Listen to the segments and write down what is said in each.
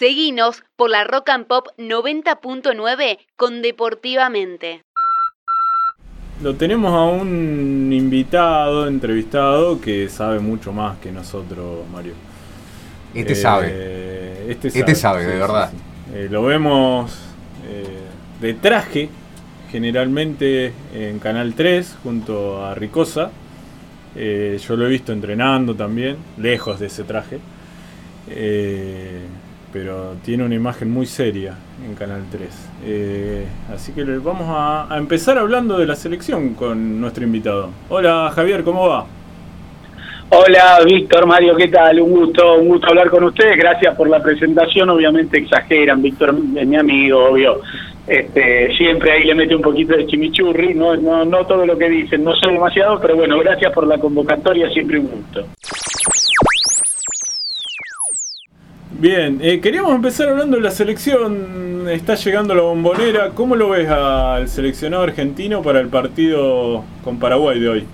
Seguinos por la Rock and Pop 90.9 con Deportivamente. Lo tenemos a un invitado, entrevistado, que sabe mucho más que nosotros, Mario. Este sabe. Este Este sabe, de verdad. Eh, lo vemos eh, de traje, generalmente en Canal 3, junto a Ricosa. Eh, yo lo he visto entrenando también, lejos de ese traje. Eh, pero tiene una imagen muy seria en Canal 3. Eh, así que vamos a, a empezar hablando de la selección con nuestro invitado. Hola Javier, ¿cómo va? Hola, Víctor, Mario, ¿qué tal? Un gusto, un gusto hablar con ustedes. Gracias por la presentación. Obviamente exageran, Víctor es mi amigo, obvio. Este, siempre ahí le mete un poquito de chimichurri, no, no, no todo lo que dicen, no sé demasiado, pero bueno, gracias por la convocatoria, siempre un gusto. Bien, eh, queríamos empezar hablando de la selección. Está llegando la bombonera. ¿Cómo lo ves al seleccionado argentino para el partido con Paraguay de hoy?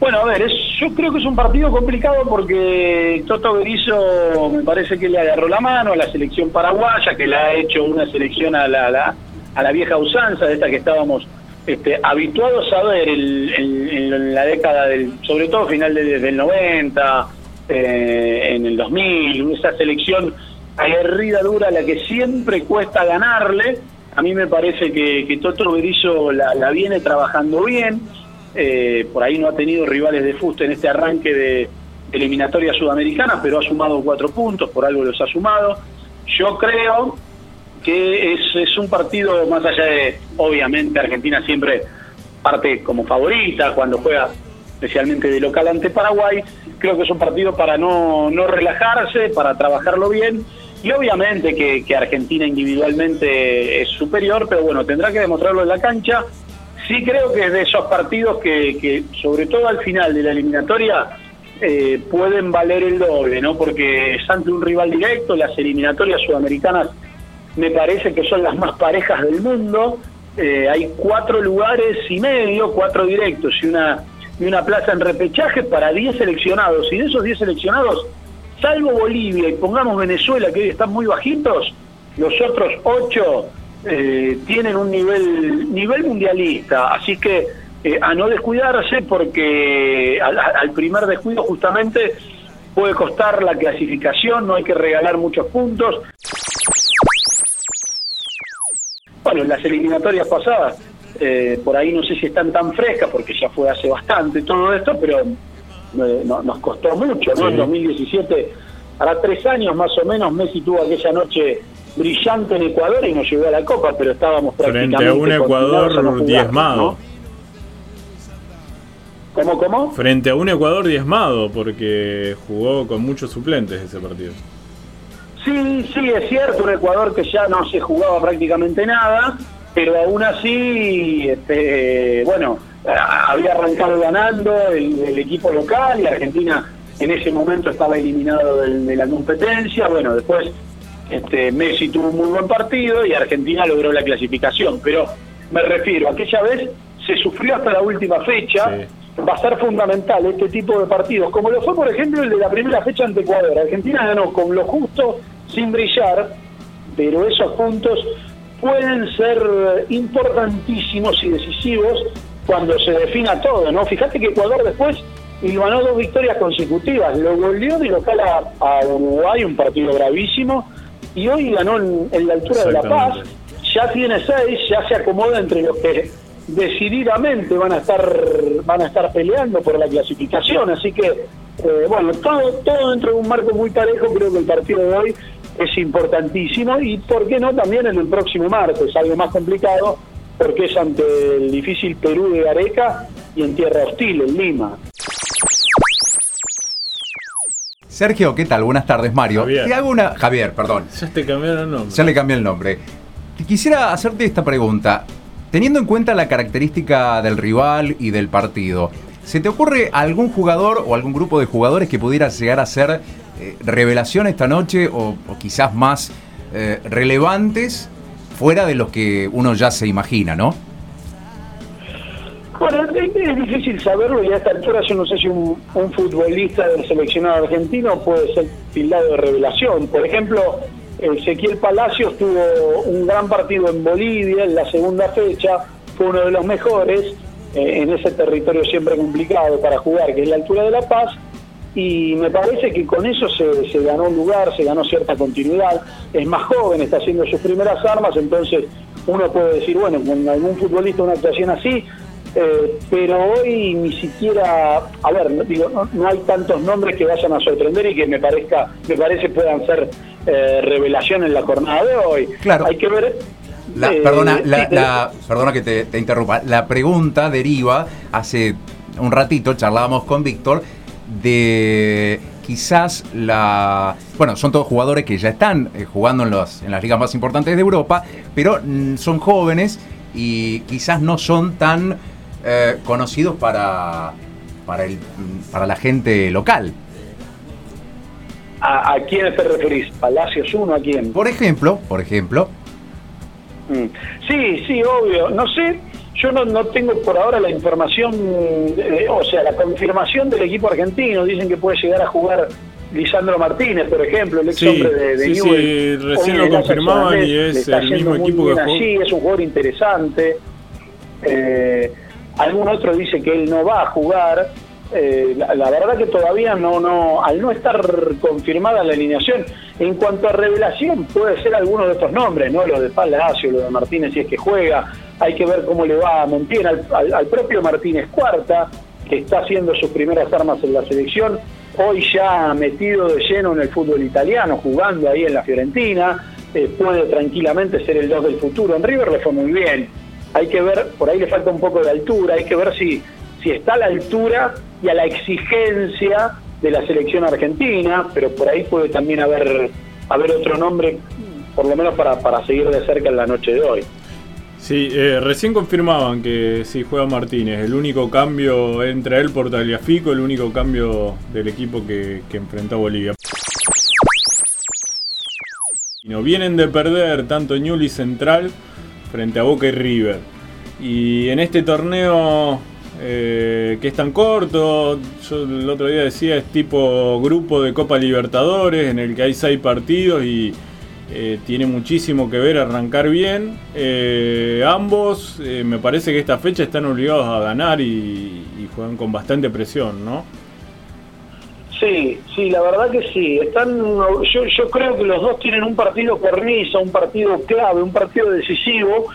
Bueno, a ver, es- yo creo que es un partido complicado porque Toto Berizzo me parece que le agarró la mano a la selección paraguaya, que la ha hecho una selección a la, a la vieja usanza, de esta que estábamos este, habituados a ver en la década del, sobre todo final de- del 90, eh, en el 2000, esa selección aguerrida, dura, la que siempre cuesta ganarle. A mí me parece que, que Toto Berizzo la, la viene trabajando bien. Eh, por ahí no ha tenido rivales de fuste en este arranque de eliminatoria sudamericana, pero ha sumado cuatro puntos, por algo los ha sumado. Yo creo que es un partido más allá de, obviamente, Argentina siempre parte como favorita cuando juega especialmente de local ante Paraguay. Creo que es un partido para no, no relajarse, para trabajarlo bien. Y obviamente que, Argentina individualmente es superior, pero bueno, tendrá que demostrarlo en la cancha. Sí creo que es de esos partidos que, que sobre todo al final de la eliminatoria, eh, pueden valer el doble, ¿no? Porque es ante un rival directo, las eliminatorias sudamericanas me parece que son las más parejas del mundo. Eh, hay cuatro lugares y medio, cuatro directos y una, y una plaza en repechaje para 10 seleccionados. Y de esos 10 seleccionados, salvo Bolivia y pongamos Venezuela, que hoy están muy bajitos, los otros ocho eh, tienen un nivel, nivel mundialista. Así que eh, a no descuidarse porque al, al primer descuido justamente puede costar la clasificación, no hay que regalar muchos puntos. Bueno, en las eliminatorias pasadas, eh, por ahí no sé si están tan frescas, porque ya fue hace bastante todo esto, pero eh, no- nos costó mucho, ¿no? Sí. En 2017, hará tres años más o menos, Messi tuvo aquella noche brillante en Ecuador y nos llevó a la Copa, pero estábamos prácticamente Frente a un condenados a no Ecuador jugar, diezmado. ¿no? ¿Cómo, cómo? Frente a un Ecuador diezmado, porque jugó con muchos suplentes ese partido. Sí, sí, es cierto, un Ecuador que ya no se jugaba prácticamente nada, pero aún así, este, bueno, había arrancado ganando el, el equipo local y Argentina en ese momento estaba eliminado de la competencia. Bueno, después este, Messi tuvo un muy buen partido y Argentina logró la clasificación, pero me refiero, aquella vez se sufrió hasta la última fecha. Sí. Va a ser fundamental este tipo de partidos, como lo fue, por ejemplo, el de la primera fecha ante Ecuador. Argentina ganó con lo justo, sin brillar, pero esos puntos pueden ser importantísimos y decisivos cuando se defina todo, ¿no? Fíjate que Ecuador después ganó dos victorias consecutivas, lo goleó de local a, a Uruguay, un partido gravísimo, y hoy ganó en, en la altura de La Paz, ya tiene seis, ya se acomoda entre los que decididamente van a estar van a estar peleando por la clasificación, así que eh, bueno, todo, todo dentro de un marco muy parejo, creo que el partido de hoy es importantísimo y por qué no también en el próximo martes, algo más complicado, porque es ante el difícil Perú de Gareca y en tierra hostil, en Lima. Sergio, ¿qué tal? Buenas tardes, Mario. Javier. Te hago una. Javier, perdón. Ya te cambiaron el nombre. Ya le cambié el nombre. Quisiera hacerte esta pregunta. Teniendo en cuenta la característica del rival y del partido, ¿se te ocurre algún jugador o algún grupo de jugadores que pudiera llegar a ser eh, revelación esta noche o, quizás más eh, relevantes fuera de los que uno ya se imagina, ¿no? Bueno, es, difícil saberlo y a esta altura yo no sé si un, futbolista del seleccionado argentino puede ser tildado de revelación. Por ejemplo, Ezequiel Palacios tuvo un gran partido en Bolivia en la segunda fecha, fue uno de los mejores eh, en ese territorio siempre complicado para jugar, que es la altura de La Paz, y me parece que con eso se, se ganó un lugar, se ganó cierta continuidad, es más joven, está haciendo sus primeras armas, entonces uno puede decir, bueno, con algún futbolista una actuación así, eh, pero hoy ni siquiera, a ver, digo, no, hay tantos nombres que vayan a sorprender y que me parezca, me parece puedan ser eh, revelación en la jornada de hoy. Claro. Hay que ver. Eh, perdona, la, perdona que te, te interrumpa. La pregunta deriva hace un ratito charlábamos con Víctor de quizás la... Bueno, son todos jugadores que ya están eh, jugando en, los, en las ligas más importantes de Europa, pero mm, son jóvenes y quizás no son tan eh, conocidos para, para, el, mm, para la gente local. ¿A, ¿A, quién te referís? ¿Palacios 1 a quién? Por ejemplo, por ejemplo. Mm. Sí, sí, obvio. No sé, yo no, no tengo por ahora la información, eh, o sea, la confirmación del equipo argentino. Dicen que puede llegar a jugar Lisandro Martínez, por ejemplo, el ex hombre de, de sí, Sí, recién lo confirmaban y es el mismo equipo que allí, Es un jugador interesante. Eh, algún otro dice que él no va a jugar. Eh, la, verdad que todavía no, no, al no estar confirmada la alineación, en cuanto a revelación puede ser alguno de estos nombres, ¿no? Lo de Palacio, lo de Martínez si es que juega, hay que ver cómo le va a Montiel, al, propio Martínez Cuarta, que está haciendo sus primeras armas en la selección, hoy ya metido de lleno en el fútbol italiano, jugando ahí en la Fiorentina, eh, puede tranquilamente ser el 2 del futuro. En River le fue muy bien. Hay que ver, por ahí le falta un poco de altura, hay que ver si, si está a la altura y a la exigencia de la selección argentina, pero por ahí puede también haber, haber otro nombre, por lo menos para, para seguir de cerca en la noche de hoy. Sí, eh, recién confirmaban que sí juega Martínez. El único cambio entre él por Taliafico, el único cambio del equipo que, que enfrentó a Bolivia. No vienen de perder tanto Ñuli Central frente a Boca y River. Y en este torneo eh, que es tan corto, yo el otro día decía es tipo grupo de Copa Libertadores en el que hay seis partidos y eh, tiene muchísimo que ver arrancar bien. Eh, ambos, eh, me parece que esta fecha están obligados a ganar y, juegan con bastante presión, ¿no? Sí, sí, la verdad que sí. Están, yo, yo creo que los dos tienen un partido cornisa, un partido clave, un partido decisivo.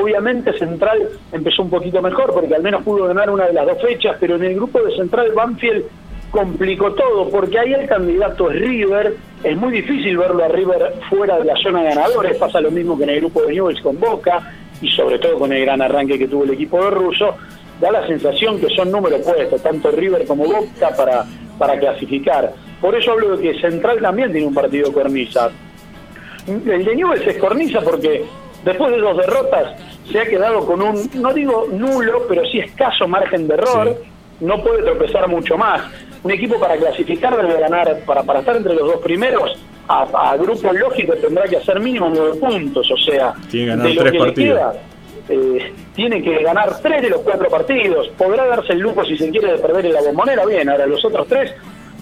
Obviamente Central empezó un poquito mejor porque al menos pudo ganar una de las dos fechas, pero en el grupo de Central Banfield complicó todo, porque ahí el candidato es River, es muy difícil verlo a River fuera de la zona de ganadores, pasa lo mismo que en el grupo de Newells con Boca, y sobre todo con el gran arranque que tuvo el equipo de Russo, da la sensación que son números puestos, tanto River como Boca, para, para clasificar. Por eso hablo de que Central también tiene un partido cornisa. El de Newells es cornisa porque después de dos derrotas se ha quedado con un, no digo nulo, pero sí escaso margen de error, no puede tropezar mucho más un equipo para clasificar debe ganar, para, para estar entre los dos primeros, a, grupo lógico tendrá que hacer mínimo nueve puntos, o sea, tiene que ganar tres partidos. Eh, tiene que ganar tres de los cuatro partidos. Podrá darse el lujo si se quiere de perder en la bombonera, bien, ahora los otros tres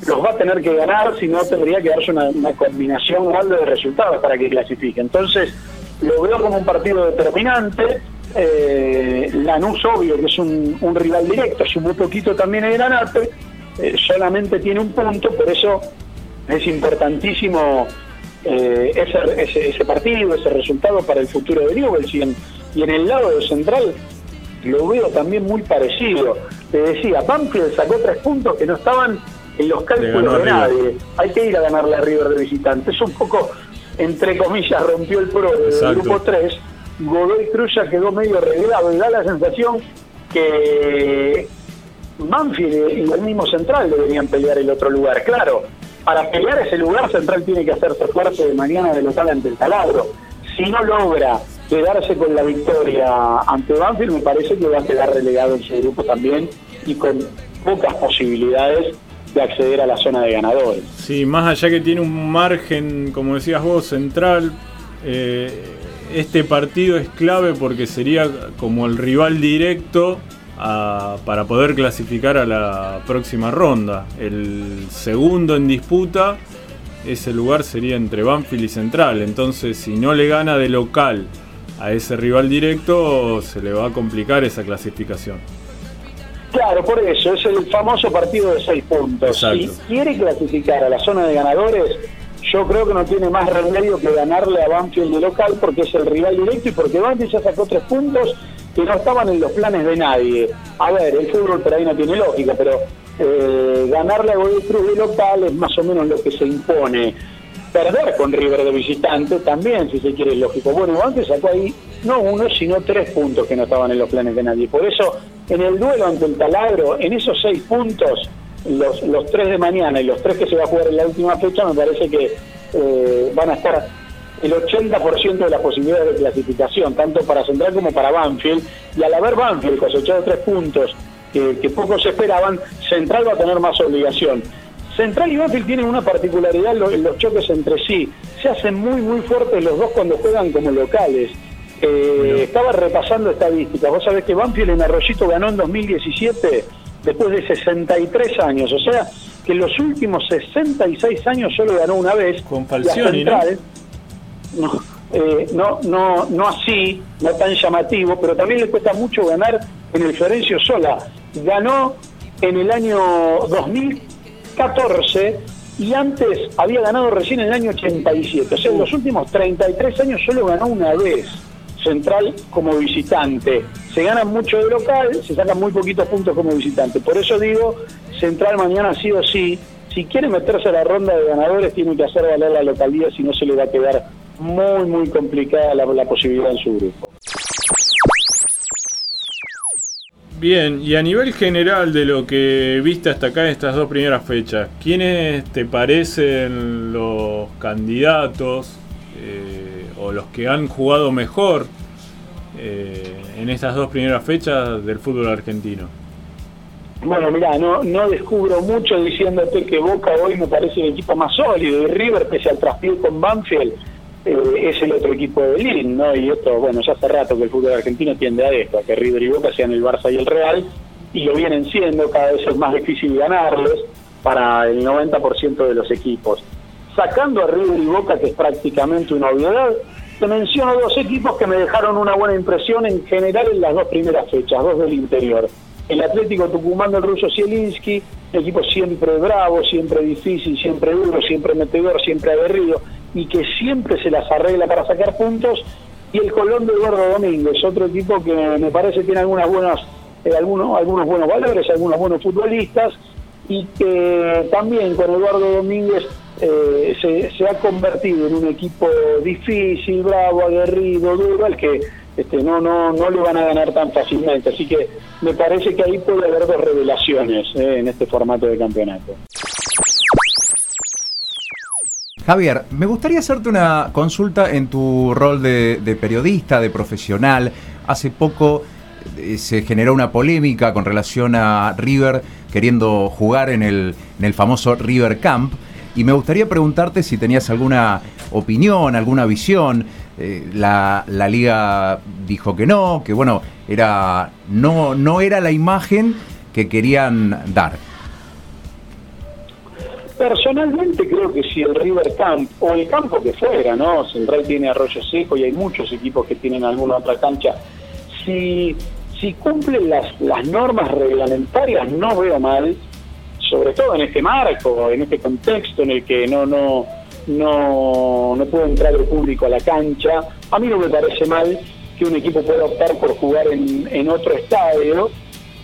los va a tener que ganar, si no tendría que darse una, combinación grande de resultados para que clasifique. Entonces, lo veo como un partido determinante. Eh, Lanús, obvio, que es un, un rival directo, sumó poquito también el Granate eh, solamente tiene un punto, por eso es importantísimo eh, ese, ese, partido, ese resultado para el futuro de Newell's. Y en, y en el lado de Central lo veo también muy parecido. Te decía, Banfield sacó tres puntos que no estaban en los cálculos de nadie. Hay que ir a ganarle a River de visitante. Es un poco, entre comillas, rompió el pro del grupo 3. Godoy Cruz ya quedó medio arreglado y da la sensación que Banfield y el mismo Central deberían pelear el otro lugar. Claro, para pelear ese lugar, Central tiene que hacerse fuerte de mañana de local ante el Taladro. Si no logra quedarse con la victoria ante Banfield, me parece que va a quedar relegado en su grupo también y con pocas posibilidades de acceder a la zona de ganadores. Sí, más allá que tiene un margen, como decías vos, central, eh, este partido es clave porque sería como el rival directo para poder clasificar a la próxima ronda. El segundo en disputa, ese lugar sería entre Banfield y Central. Entonces, si no le gana de local a ese rival directo, se le va a complicar esa clasificación. Claro, por eso, es el famoso partido de seis puntos. Si quiere clasificar a la zona de ganadores, yo creo que no tiene más remedio que ganarle a Banfield de local porque es el rival directo y porque Banfield ya sacó tres puntos que no estaban en los planes de nadie. A ver, el fútbol por ahí no tiene lógica, pero eh, ganarle a Godoy Cruz de local es más o menos lo que se impone. Perder con River de visitante también, si se quiere, es lógico. Bueno, antes sacó ahí no uno, sino tres puntos que no estaban en los planes de nadie. Por eso, en el duelo ante el Taladro, en esos seis puntos, los, los tres de mañana y los tres que se va a jugar en la última fecha, me parece que eh, van a estar el 80% de las posibilidades de clasificación, tanto para Central como para Banfield. Y al haber Banfield cosechado tres puntos que, que pocos esperaban, Central va a tener más obligación. Central y Banfield tienen una particularidad en los choques entre sí. Se hacen muy, muy fuertes los dos cuando juegan como locales. Eh, estaba repasando estadísticas. Vos sabés que Banfield en Arroyito ganó en 2017 después de 63 años. O sea, que en los últimos 66 años solo ganó una vez. Con Falcioni, Central, ¿no? Eh, no, no, no así, no tan llamativo, pero también le cuesta mucho ganar en el Florencio Sola. Ganó en el año 2014 y antes había ganado recién en el año 87. O sea, en los últimos 33 años solo ganó una vez. Central como visitante. Se gana mucho de local, se sacan muy poquitos puntos como visitante. Por eso digo, Central mañana sí o sí, si quiere meterse a la ronda de ganadores, tiene que hacer valer la localidad, si no se le va a quedar muy, muy complicada la, la posibilidad en su grupo. Bien, y a nivel general de lo que viste hasta acá en estas dos primeras fechas, ¿quiénes te parecen los candidatos eh, o los que han jugado mejor eh, en estas dos primeras fechas del fútbol argentino? Bueno, mira, no, descubro mucho diciéndote que Boca hoy me parece el equipo más sólido y River, pese al traspié con Banfield, eh, es el otro equipo de Lin, ¿no? Y esto, bueno, ya hace rato que el fútbol argentino tiende a esto, a que River y Boca sean el Barça y el Real, y lo vienen siendo, cada vez es más difícil ganarles para el 90% de los equipos. Sacando a River y Boca, que es prácticamente una obviedad, te menciono dos equipos que me dejaron una buena impresión en general en las dos primeras fechas, dos del interior. El Atlético Tucumán del ruso Zielinski, equipo siempre bravo, siempre difícil, siempre duro, siempre metedor, siempre aguerrido y que siempre se las arregla para sacar puntos. Y el Colón de Eduardo Domínguez, otro equipo que me parece tiene algunas buenas, eh, algunos, algunos buenos valores, algunos buenos futbolistas, y que también con Eduardo Domínguez eh, se, ha convertido en un equipo difícil, bravo, aguerrido, duro, al que este, no, no, no le van a ganar tan fácilmente. Así que me parece que ahí puede haber dos revelaciones eh, en este formato de campeonato. Javier, me gustaría hacerte una consulta en tu rol de, periodista, de profesional. Hace poco eh, se generó una polémica con relación a River queriendo jugar en el, en el famoso River Camp. Y me gustaría preguntarte si tenías alguna opinión, alguna visión. Eh, la, la, liga dijo que no, que bueno, era, no, no era la imagen que querían dar. Personalmente creo que si el River Camp o el campo que fuera, ¿no? Central tiene Arroyo Seco y hay muchos equipos que tienen alguna otra cancha. Si, si cumplen las, las normas reglamentarias, no veo mal, sobre todo en este marco, en este contexto en el que no, no, no, no puede entrar el público a la cancha. A mí no me parece mal que un equipo pueda optar por jugar en, en otro estadio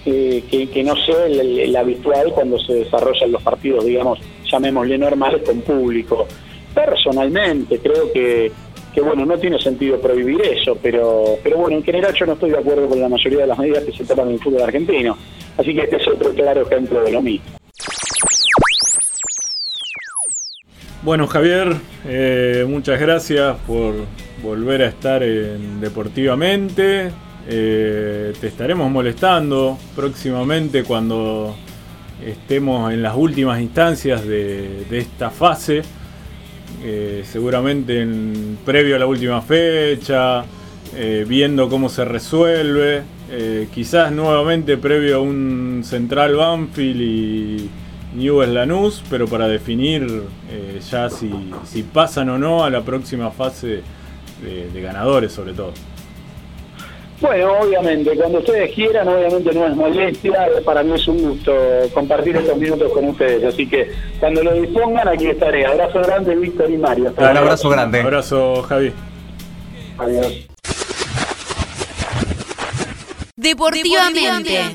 eh, que, que, no sea el, habitual cuando se desarrollan los partidos, digamos, llamémosle normales con público. Personalmente creo que, que bueno, no tiene sentido prohibir eso, pero, pero bueno, en general yo no estoy de acuerdo con la mayoría de las medidas que se toman en el fútbol argentino. Así que este es otro claro ejemplo de lo mismo. Bueno, Javier, eh, muchas gracias por volver a estar en Deportivamente. Eh, te estaremos molestando próximamente cuando estemos en las últimas instancias de, esta fase, eh, seguramente en, previo a la última fecha, viendo cómo se resuelve. Quizás nuevamente previo a un Central Banfield y Newell's Lanús, pero para definir eh, ya si, si, pasan o no a la próxima fase de, de ganadores sobre todo. Bueno, obviamente, cuando ustedes quieran, obviamente no es molestia, para mí es un gusto compartir estos minutos con ustedes, así que cuando lo dispongan aquí estaré. Abrazo grande, Víctor y Mario. Un abrazo grande. Un abrazo, Javi. Adiós. Deportivamente.